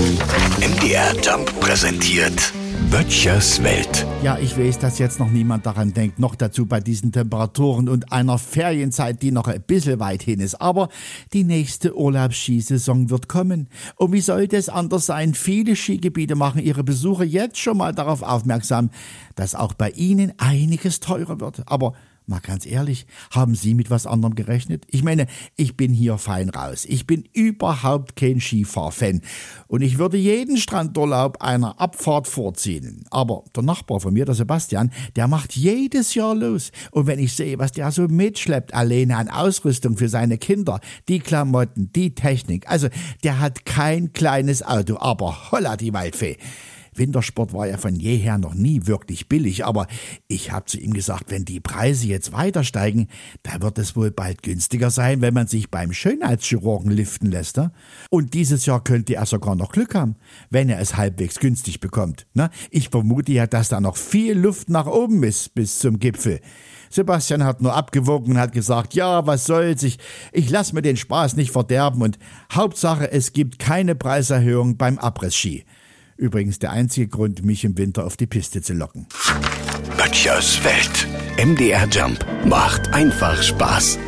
MDR Jump präsentiert Böttchers Welt. Ja, ich weiß, dass jetzt noch niemand daran denkt, noch dazu bei diesen Temperaturen und einer Ferienzeit, die noch ein bisschen weit hin ist. Aber die nächste Urlaubsskisaison wird kommen. Und wie sollte es anders sein? Viele Skigebiete machen ihre Besucher jetzt schon mal darauf aufmerksam, dass auch bei ihnen einiges teurer wird. Aber Mal ganz ehrlich, haben Sie mit was anderem gerechnet? Ich meine, ich bin hier fein raus. Ich bin überhaupt kein Skifahrfan. Und ich würde jeden Strandurlaub einer Abfahrt vorziehen. Aber der Nachbar von mir, der Sebastian, der macht jedes Jahr los. Und wenn ich sehe, was der so mitschleppt, alleine an Ausrüstung für seine Kinder, die Klamotten, die Technik. Also, der hat kein kleines Auto, aber holla die Waldfee. Wintersport war ja von jeher noch nie wirklich billig, aber ich habe zu ihm gesagt, wenn die Preise jetzt weiter steigen, da wird es wohl bald günstiger sein, wenn man sich beim Schönheitschirurgen liften lässt. Ne? Und dieses Jahr könnte er sogar noch Glück haben, wenn er es halbwegs günstig bekommt. Ne? Ich vermute ja, dass da noch viel Luft nach oben ist bis zum Gipfel. Sebastian hat nur abgewogen und hat gesagt, ja, was soll's, ich, ich lass mir den Spaß nicht verderben und Hauptsache, es gibt keine Preiserhöhung beim Abriss-Ski. Übrigens der einzige Grund, mich im Winter auf die Piste zu locken. Böttchers Welt. MDR Jump macht einfach Spaß.